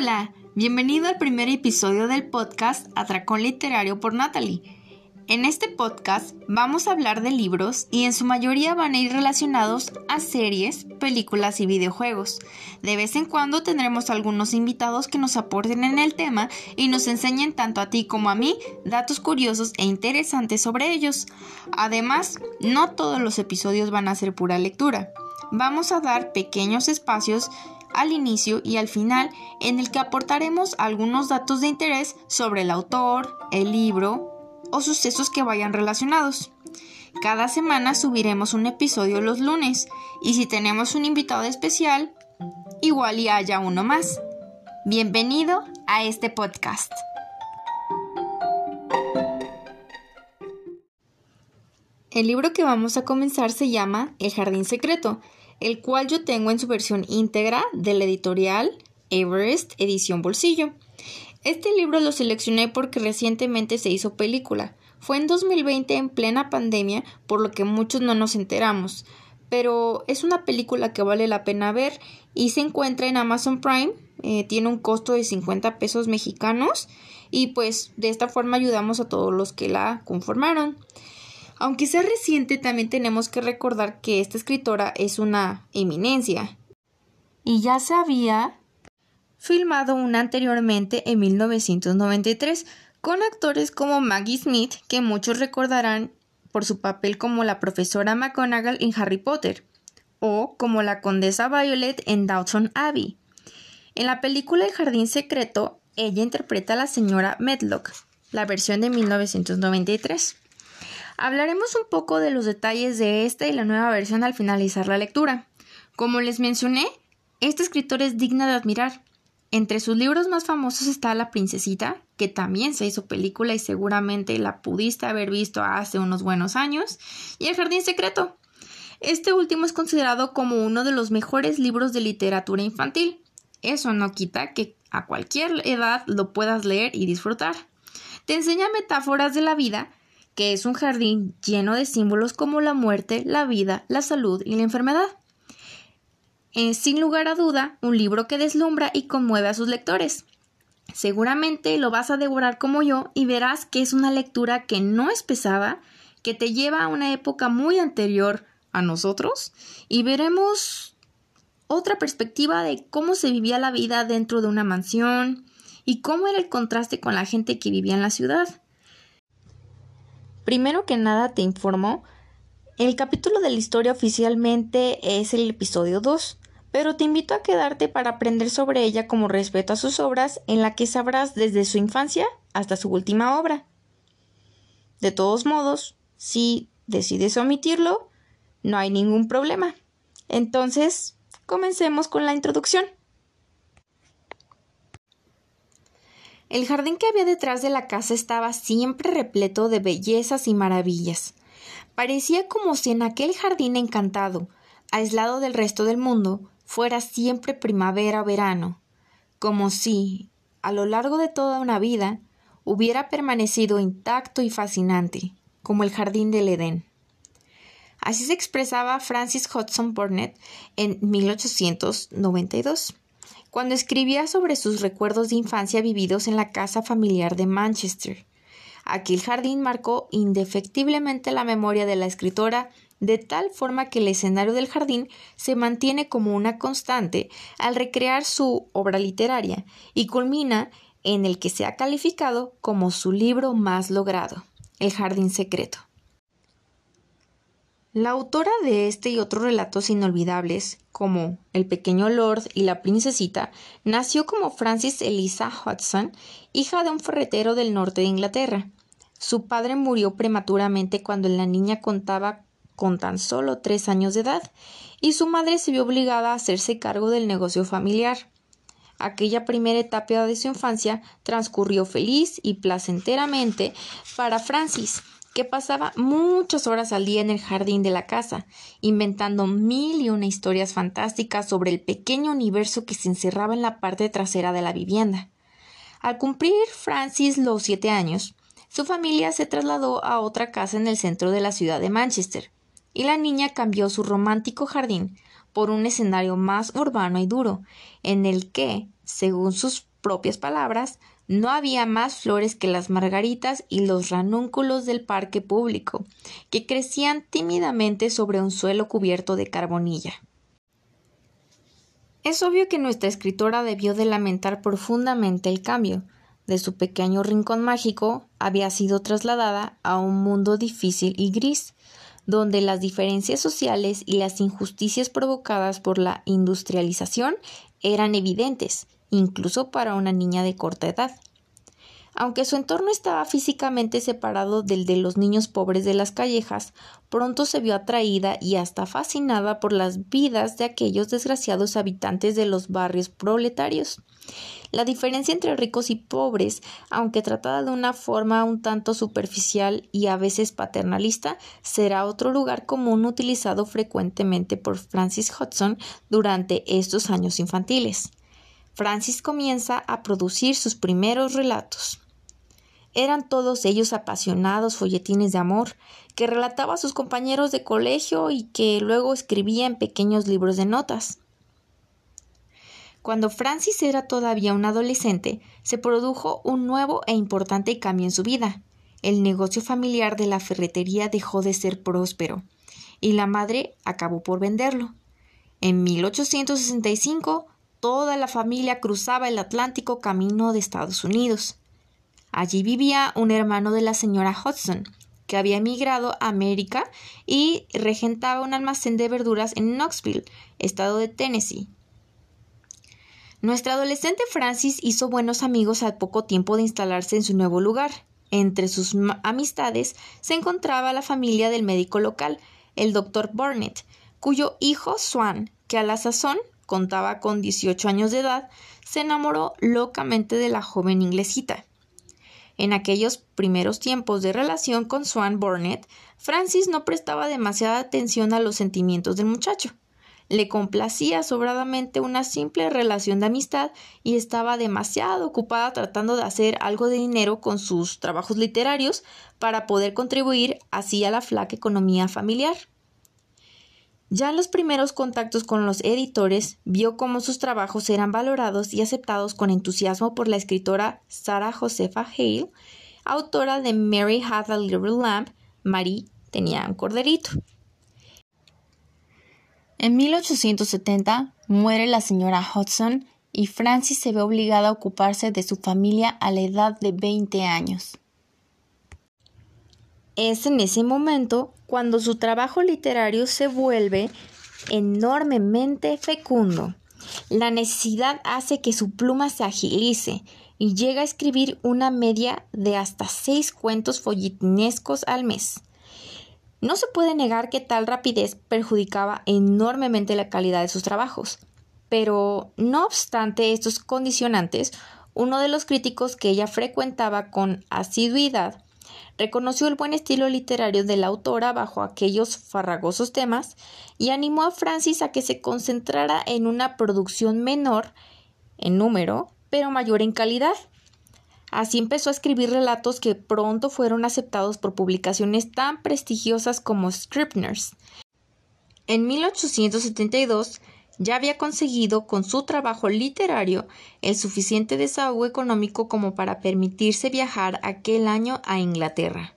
Hola, bienvenido al primer episodio del podcast Atracón Literario por Natalie. En este podcast vamos a hablar de libros y en su mayoría van a ir relacionados a series, películas y videojuegos. De vez en cuando tendremos algunos invitados que nos aporten en el tema y nos enseñen tanto a ti como a mí datos curiosos e interesantes sobre ellos. Además, no todos los episodios van a ser pura lectura. Vamos a dar pequeños espacios al inicio y al final en el que aportaremos algunos datos de interés sobre el autor, el libro, o sucesos que vayan relacionados. Cada semana subiremos un episodio los lunes y si tenemos un invitado especial, igual y haya uno más. Bienvenido a este podcast. El libro que vamos a comenzar se llama El Jardín Secreto, el cual yo tengo en su versión íntegra de la editorial Everest Edición Bolsillo. Este libro lo seleccioné porque recientemente se hizo película. Fue en 2020 en plena pandemia, por lo que muchos no nos enteramos. Pero es una película que vale la pena ver y se encuentra en Amazon Prime. Eh, tiene un costo de 50 pesos mexicanos y pues de esta forma ayudamos a todos los que la conformaron. Aunque sea reciente, también tenemos que recordar que esta escritora es una eminencia. Y ya se había filmado una anteriormente en 1993 con actores como Maggie Smith, que muchos recordarán por su papel como la profesora McGonagall en Harry Potter, o como la condesa Violet en Downton Abbey. En la película El Jardín Secreto, ella interpreta a la señora Medlock, la versión de 1993. Hablaremos un poco de los detalles de esta y la nueva versión al finalizar la lectura. Como les mencioné, este escritor es digna de admirar, entre sus libros más famosos está La Princesita, que también se hizo película y seguramente la pudiste haber visto hace unos buenos años, y El Jardín Secreto. Este último es considerado como uno de los mejores libros de literatura infantil. Eso no quita que a cualquier edad lo puedas leer y disfrutar. Te enseña metáforas de la vida, que es un jardín lleno de símbolos como la muerte, la vida, la salud y la enfermedad es sin lugar a duda un libro que deslumbra y conmueve a sus lectores. Seguramente lo vas a devorar como yo y verás que es una lectura que no es pesada, que te lleva a una época muy anterior a nosotros y veremos otra perspectiva de cómo se vivía la vida dentro de una mansión y cómo era el contraste con la gente que vivía en la ciudad. Primero que nada te informo el capítulo de la historia oficialmente es el episodio 2, pero te invito a quedarte para aprender sobre ella como respeto a sus obras, en la que sabrás desde su infancia hasta su última obra. De todos modos, si decides omitirlo, no hay ningún problema. Entonces, comencemos con la introducción. El jardín que había detrás de la casa estaba siempre repleto de bellezas y maravillas. Parecía como si en aquel jardín encantado, aislado del resto del mundo, fuera siempre primavera o verano, como si, a lo largo de toda una vida, hubiera permanecido intacto y fascinante, como el jardín del Edén. Así se expresaba Francis Hudson Burnett en 1892, cuando escribía sobre sus recuerdos de infancia vividos en la casa familiar de Manchester, Aquel jardín marcó indefectiblemente la memoria de la escritora de tal forma que el escenario del jardín se mantiene como una constante al recrear su obra literaria y culmina en el que se ha calificado como su libro más logrado, El Jardín Secreto. La autora de este y otros relatos inolvidables, como El pequeño Lord y la princesita, nació como Francis Eliza Hudson, hija de un ferretero del norte de Inglaterra. Su padre murió prematuramente cuando la niña contaba con tan solo tres años de edad, y su madre se vio obligada a hacerse cargo del negocio familiar. Aquella primera etapa de su infancia transcurrió feliz y placenteramente para Francis, que pasaba muchas horas al día en el jardín de la casa, inventando mil y una historias fantásticas sobre el pequeño universo que se encerraba en la parte trasera de la vivienda. Al cumplir Francis los siete años, su familia se trasladó a otra casa en el centro de la ciudad de Manchester, y la niña cambió su romántico jardín por un escenario más urbano y duro, en el que, según sus propias palabras, no había más flores que las margaritas y los ranúnculos del parque público, que crecían tímidamente sobre un suelo cubierto de carbonilla. Es obvio que nuestra escritora debió de lamentar profundamente el cambio. De su pequeño rincón mágico había sido trasladada a un mundo difícil y gris, donde las diferencias sociales y las injusticias provocadas por la industrialización eran evidentes, incluso para una niña de corta edad. Aunque su entorno estaba físicamente separado del de los niños pobres de las callejas, pronto se vio atraída y hasta fascinada por las vidas de aquellos desgraciados habitantes de los barrios proletarios. La diferencia entre ricos y pobres, aunque tratada de una forma un tanto superficial y a veces paternalista, será otro lugar común utilizado frecuentemente por Francis Hudson durante estos años infantiles. Francis comienza a producir sus primeros relatos. Eran todos ellos apasionados folletines de amor, que relataba a sus compañeros de colegio y que luego escribía en pequeños libros de notas. Cuando Francis era todavía un adolescente, se produjo un nuevo e importante cambio en su vida. El negocio familiar de la ferretería dejó de ser próspero, y la madre acabó por venderlo. En 1865 Toda la familia cruzaba el Atlántico camino de Estados Unidos. Allí vivía un hermano de la señora Hudson, que había emigrado a América y regentaba un almacén de verduras en Knoxville, estado de Tennessee. Nuestra adolescente Francis hizo buenos amigos al poco tiempo de instalarse en su nuevo lugar. Entre sus amistades se encontraba la familia del médico local, el doctor Burnett, cuyo hijo Swan, que a la sazón contaba con 18 años de edad, se enamoró locamente de la joven inglesita. En aquellos primeros tiempos de relación con Swan Burnett, Francis no prestaba demasiada atención a los sentimientos del muchacho. Le complacía sobradamente una simple relación de amistad y estaba demasiado ocupada tratando de hacer algo de dinero con sus trabajos literarios para poder contribuir así a la flaca economía familiar. Ya en los primeros contactos con los editores, vio cómo sus trabajos eran valorados y aceptados con entusiasmo por la escritora Sarah Josefa Hale, autora de Mary Had a Little Lamb, Marie tenía un corderito. En 1870 muere la señora Hudson y Francis se ve obligada a ocuparse de su familia a la edad de 20 años. Es en ese momento cuando su trabajo literario se vuelve enormemente fecundo. La necesidad hace que su pluma se agilice y llega a escribir una media de hasta seis cuentos folletinescos al mes. No se puede negar que tal rapidez perjudicaba enormemente la calidad de sus trabajos, pero no obstante estos condicionantes, uno de los críticos que ella frecuentaba con asiduidad reconoció el buen estilo literario de la autora bajo aquellos farragosos temas y animó a Francis a que se concentrara en una producción menor en número, pero mayor en calidad. Así empezó a escribir relatos que pronto fueron aceptados por publicaciones tan prestigiosas como Scribner's. En 1872 ya había conseguido con su trabajo literario el suficiente desahogo económico como para permitirse viajar aquel año a Inglaterra.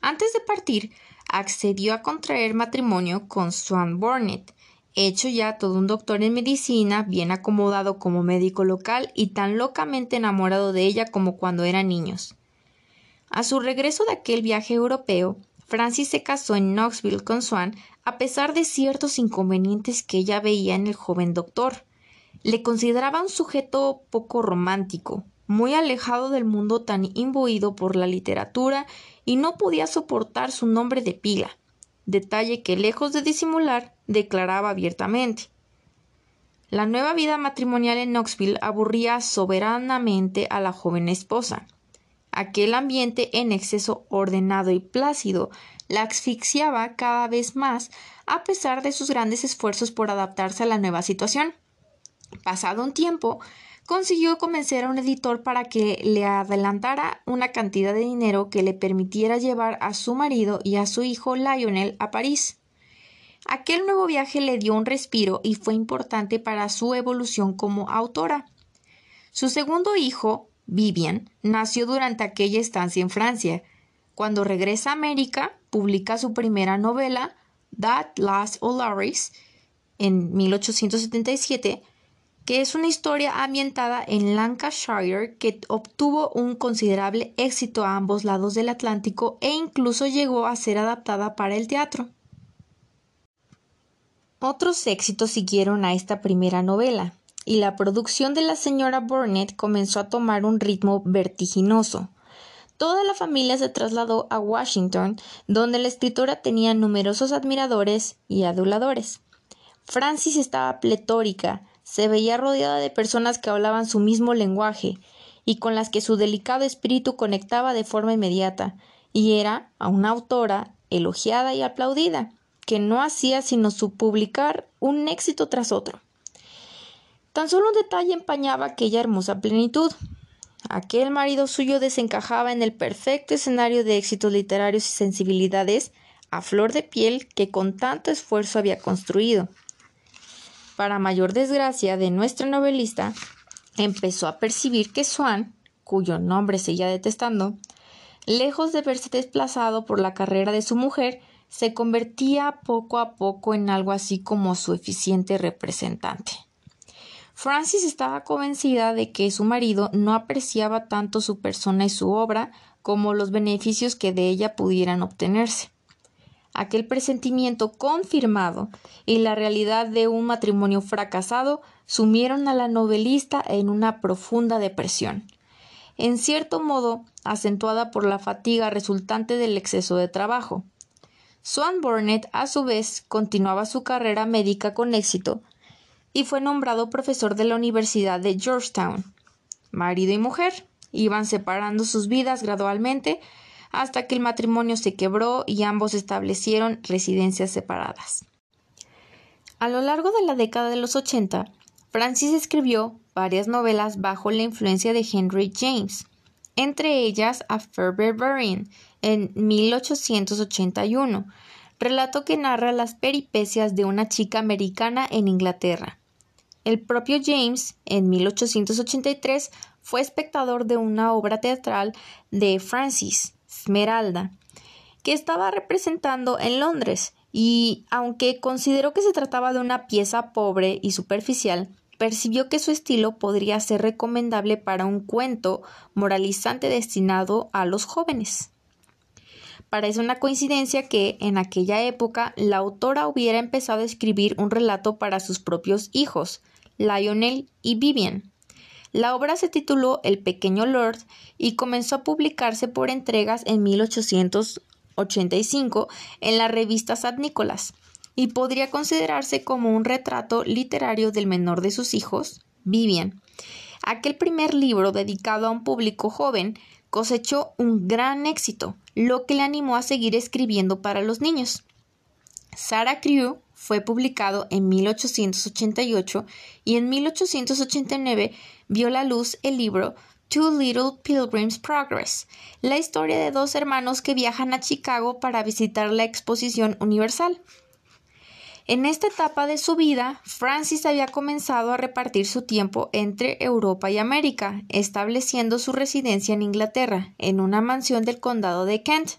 Antes de partir, accedió a contraer matrimonio con Swan Burnett, hecho ya todo un doctor en medicina, bien acomodado como médico local y tan locamente enamorado de ella como cuando eran niños. A su regreso de aquel viaje europeo, Francis se casó en Knoxville con Swan a pesar de ciertos inconvenientes que ella veía en el joven doctor. Le consideraba un sujeto poco romántico, muy alejado del mundo tan imbuido por la literatura y no podía soportar su nombre de pila, detalle que lejos de disimular declaraba abiertamente. La nueva vida matrimonial en Knoxville aburría soberanamente a la joven esposa. Aquel ambiente en exceso ordenado y plácido la asfixiaba cada vez más a pesar de sus grandes esfuerzos por adaptarse a la nueva situación. Pasado un tiempo, consiguió convencer a un editor para que le adelantara una cantidad de dinero que le permitiera llevar a su marido y a su hijo Lionel a París. Aquel nuevo viaje le dio un respiro y fue importante para su evolución como autora. Su segundo hijo, Vivian, nació durante aquella estancia en Francia. Cuando regresa a América, publica su primera novela, That Last Olaris, en 1877, que es una historia ambientada en Lancashire que obtuvo un considerable éxito a ambos lados del Atlántico e incluso llegó a ser adaptada para el teatro. Otros éxitos siguieron a esta primera novela, y la producción de la señora Burnett comenzó a tomar un ritmo vertiginoso. Toda la familia se trasladó a Washington, donde la escritora tenía numerosos admiradores y aduladores. Francis estaba pletórica, se veía rodeada de personas que hablaban su mismo lenguaje y con las que su delicado espíritu conectaba de forma inmediata, y era a una autora elogiada y aplaudida, que no hacía sino su publicar un éxito tras otro. Tan solo un detalle empañaba aquella hermosa plenitud. Aquel marido suyo desencajaba en el perfecto escenario de éxitos literarios y sensibilidades a flor de piel que con tanto esfuerzo había construido. Para mayor desgracia de nuestra novelista, empezó a percibir que Swan, cuyo nombre seguía detestando, lejos de verse desplazado por la carrera de su mujer, se convertía poco a poco en algo así como su eficiente representante. Francis estaba convencida de que su marido no apreciaba tanto su persona y su obra como los beneficios que de ella pudieran obtenerse aquel presentimiento confirmado y la realidad de un matrimonio fracasado sumieron a la novelista en una profunda depresión, en cierto modo acentuada por la fatiga resultante del exceso de trabajo. Swan Burnett, a su vez, continuaba su carrera médica con éxito y fue nombrado profesor de la Universidad de Georgetown. Marido y mujer iban separando sus vidas gradualmente hasta que el matrimonio se quebró y ambos establecieron residencias separadas. A lo largo de la década de los 80, Francis escribió varias novelas bajo la influencia de Henry James, entre ellas A Burning en 1881, relato que narra las peripecias de una chica americana en Inglaterra. El propio James, en 1883, fue espectador de una obra teatral de Francis, Esmeralda, que estaba representando en Londres, y aunque consideró que se trataba de una pieza pobre y superficial, percibió que su estilo podría ser recomendable para un cuento moralizante destinado a los jóvenes. Parece una coincidencia que en aquella época la autora hubiera empezado a escribir un relato para sus propios hijos, Lionel y Vivian, la obra se tituló El pequeño Lord y comenzó a publicarse por entregas en 1885 en la revista St. Nicholas y podría considerarse como un retrato literario del menor de sus hijos, Vivian. Aquel primer libro dedicado a un público joven cosechó un gran éxito, lo que le animó a seguir escribiendo para los niños. Sarah Crew fue publicado en 1888 y en 1889 vio la luz el libro Two Little Pilgrims Progress, la historia de dos hermanos que viajan a Chicago para visitar la Exposición Universal. En esta etapa de su vida, Francis había comenzado a repartir su tiempo entre Europa y América, estableciendo su residencia en Inglaterra, en una mansión del condado de Kent.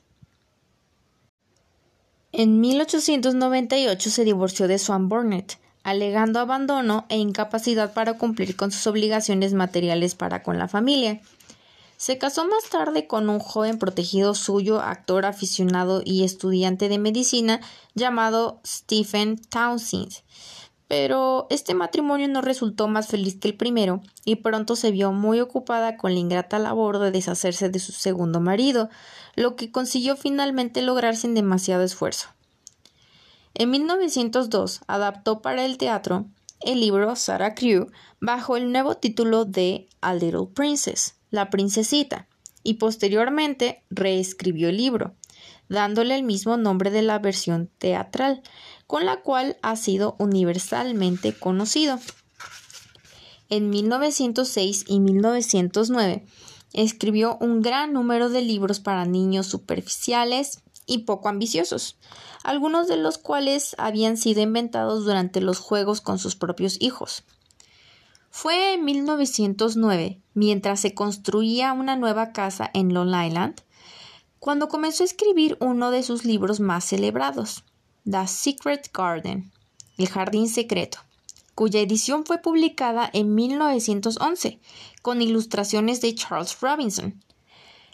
En 1898 se divorció de Swan Burnett, alegando abandono e incapacidad para cumplir con sus obligaciones materiales para con la familia. Se casó más tarde con un joven protegido suyo, actor aficionado y estudiante de medicina llamado Stephen Townsend. Pero este matrimonio no resultó más feliz que el primero, y pronto se vio muy ocupada con la ingrata labor de deshacerse de su segundo marido, lo que consiguió finalmente lograr sin demasiado esfuerzo. En 1902 adaptó para el teatro el libro Sarah Crew bajo el nuevo título de A Little Princess, La Princesita, y posteriormente reescribió el libro, dándole el mismo nombre de la versión teatral, con la cual ha sido universalmente conocido. En 1906 y 1909 escribió un gran número de libros para niños superficiales y poco ambiciosos, algunos de los cuales habían sido inventados durante los juegos con sus propios hijos. Fue en 1909, mientras se construía una nueva casa en Long Island, cuando comenzó a escribir uno de sus libros más celebrados, The Secret Garden, El Jardín Secreto, cuya edición fue publicada en 1911, con ilustraciones de Charles Robinson.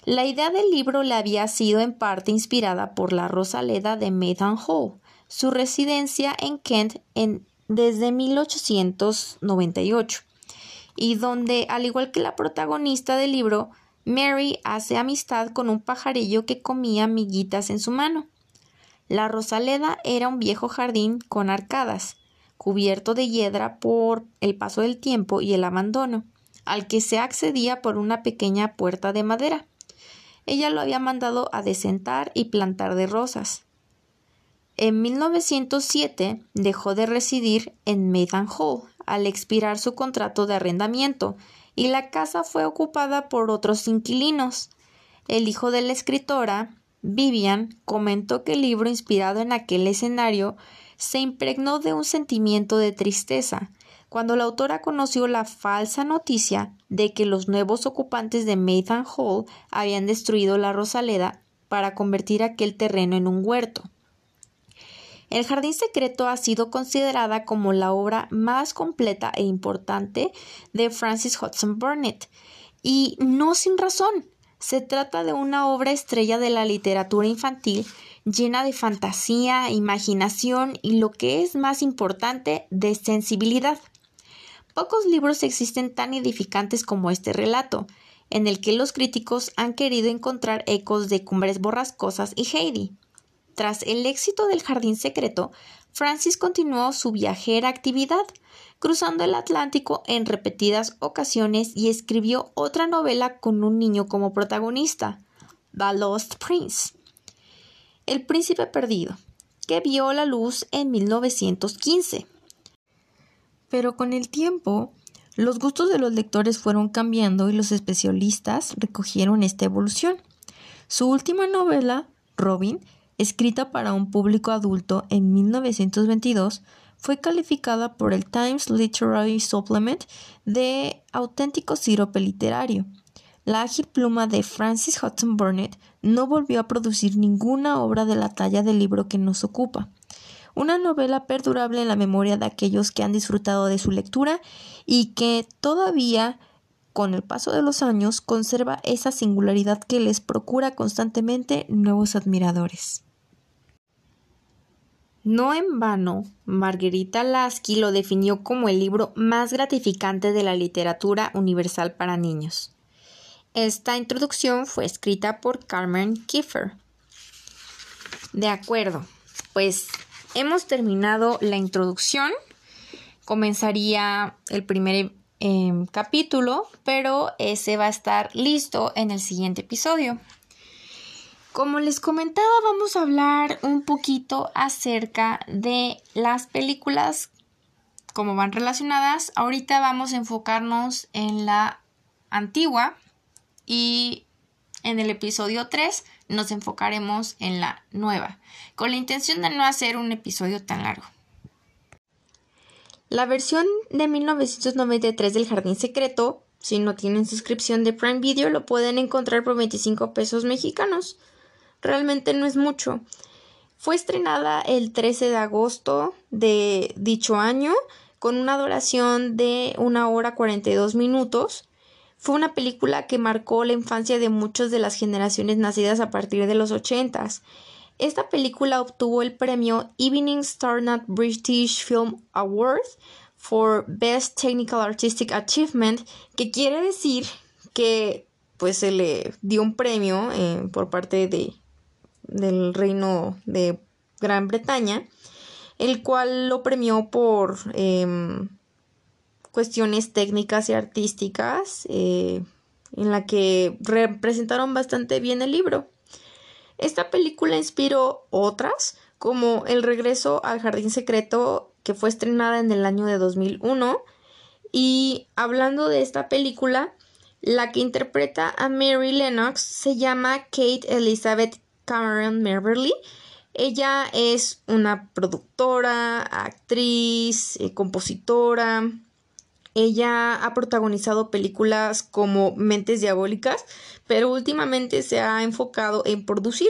La idea del libro le había sido en parte inspirada por la Rosaleda de Maydan Hall, su residencia en Kent en, desde 1898, y donde, al igual que la protagonista del libro, Mary hace amistad con un pajarillo que comía miguitas en su mano. La Rosaleda era un viejo jardín con arcadas, cubierto de hiedra por el paso del tiempo y el abandono, al que se accedía por una pequeña puerta de madera. Ella lo había mandado a desentar y plantar de rosas. En 1907 dejó de residir en Maiden Hall al expirar su contrato de arrendamiento y la casa fue ocupada por otros inquilinos. El hijo de la escritora, Vivian, comentó que el libro inspirado en aquel escenario se impregnó de un sentimiento de tristeza cuando la autora conoció la falsa noticia de que los nuevos ocupantes de Maiden Hall habían destruido la Rosaleda para convertir aquel terreno en un huerto. El Jardín Secreto ha sido considerada como la obra más completa e importante de Francis Hudson Burnett, y no sin razón. Se trata de una obra estrella de la literatura infantil llena de fantasía, imaginación y lo que es más importante, de sensibilidad. Pocos libros existen tan edificantes como este relato, en el que los críticos han querido encontrar ecos de Cumbres Borrascosas y Heidi. Tras el éxito del Jardín Secreto, Francis continuó su viajera actividad, cruzando el Atlántico en repetidas ocasiones y escribió otra novela con un niño como protagonista, The Lost Prince, El Príncipe Perdido, que vio la luz en 1915. Pero con el tiempo, los gustos de los lectores fueron cambiando y los especialistas recogieron esta evolución. Su última novela, Robin, escrita para un público adulto en 1922, fue calificada por el Times Literary Supplement de auténtico sirope literario. La ágil pluma de Francis Hudson Burnett no volvió a producir ninguna obra de la talla del libro que nos ocupa. Una novela perdurable en la memoria de aquellos que han disfrutado de su lectura y que todavía con el paso de los años conserva esa singularidad que les procura constantemente nuevos admiradores. No en vano, Margarita Lasky lo definió como el libro más gratificante de la literatura universal para niños. Esta introducción fue escrita por Carmen Kiefer. De acuerdo, pues hemos terminado la introducción. Comenzaría el primer Em, capítulo, pero ese va a estar listo en el siguiente episodio. Como les comentaba, vamos a hablar un poquito acerca de las películas, como van relacionadas. Ahorita vamos a enfocarnos en la antigua y en el episodio 3 nos enfocaremos en la nueva, con la intención de no hacer un episodio tan largo. La versión de 1993 del Jardín Secreto, si no tienen suscripción de Prime Video, lo pueden encontrar por 25 pesos mexicanos. Realmente no es mucho. Fue estrenada el 13 de agosto de dicho año con una duración de una hora 42 minutos. Fue una película que marcó la infancia de muchas de las generaciones nacidas a partir de los 80 esta película obtuvo el premio Evening Star Not British Film Award for Best Technical Artistic Achievement, que quiere decir que pues se le dio un premio eh, por parte de, del Reino de Gran Bretaña, el cual lo premió por em, cuestiones técnicas y artísticas, eh, en la que representaron bastante bien el libro. Esta película inspiró otras, como El regreso al jardín secreto, que fue estrenada en el año de 2001. Y hablando de esta película, la que interpreta a Mary Lennox se llama Kate Elizabeth Cameron Merverly. Ella es una productora, actriz, eh, compositora, Ella ha protagonizado películas como Mentes Diabólicas, pero últimamente se ha enfocado en producir.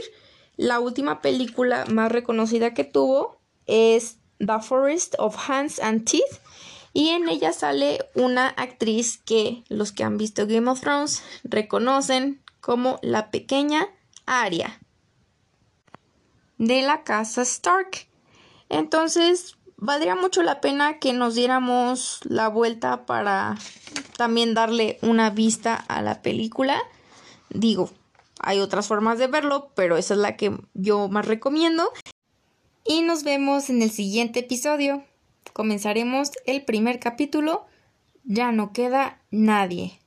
La última película más reconocida que tuvo es The Forest of Hands and Teeth y en ella sale una actriz que los que han visto Game of Thrones reconocen como la pequeña Arya de la casa Stark. Entonces, valdría mucho la pena que nos diéramos la vuelta para también darle una vista a la película. Digo, hay otras formas de verlo, pero esa es la que yo más recomiendo. Y nos vemos en el siguiente episodio. Comenzaremos el primer capítulo. Ya no queda nadie.